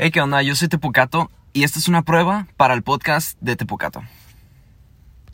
Hey, ¿qué onda? Yo soy Tepocato y esta es una prueba para el podcast de Tepocato.